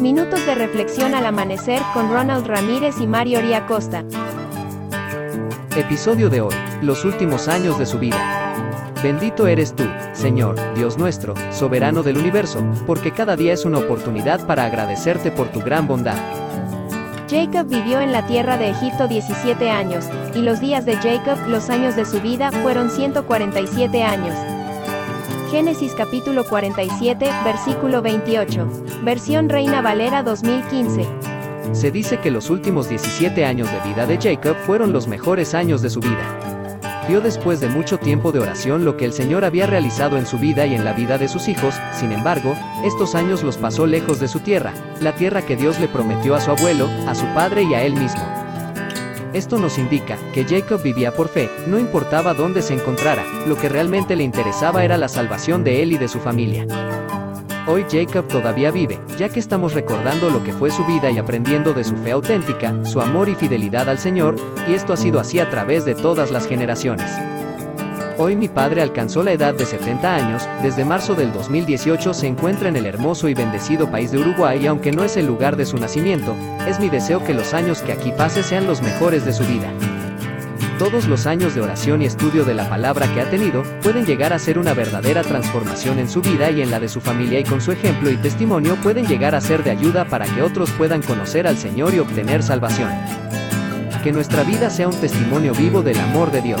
Minutos de reflexión al amanecer con Ronald Ramírez y Mario Costa. Episodio de hoy, los últimos años de su vida. Bendito eres tú, Señor, Dios nuestro, soberano del universo, porque cada día es una oportunidad para agradecerte por tu gran bondad. Jacob vivió en la tierra de Egipto 17 años, y los días de Jacob, los años de su vida, fueron 147 años. Génesis capítulo 47, versículo 28. Versión Reina Valera 2015. Se dice que los últimos 17 años de vida de Jacob fueron los mejores años de su vida. Vio después de mucho tiempo de oración lo que el Señor había realizado en su vida y en la vida de sus hijos, sin embargo, estos años los pasó lejos de su tierra, la tierra que Dios le prometió a su abuelo, a su padre y a él mismo. Esto nos indica que Jacob vivía por fe, no importaba dónde se encontrara, lo que realmente le interesaba era la salvación de él y de su familia. Hoy Jacob todavía vive, ya que estamos recordando lo que fue su vida y aprendiendo de su fe auténtica, su amor y fidelidad al Señor, y esto ha sido así a través de todas las generaciones. Hoy mi padre alcanzó la edad de 70 años, desde marzo del 2018 se encuentra en el hermoso y bendecido país de Uruguay y aunque no es el lugar de su nacimiento, es mi deseo que los años que aquí pase sean los mejores de su vida. Todos los años de oración y estudio de la palabra que ha tenido, pueden llegar a ser una verdadera transformación en su vida y en la de su familia y con su ejemplo y testimonio pueden llegar a ser de ayuda para que otros puedan conocer al Señor y obtener salvación. Que nuestra vida sea un testimonio vivo del amor de Dios.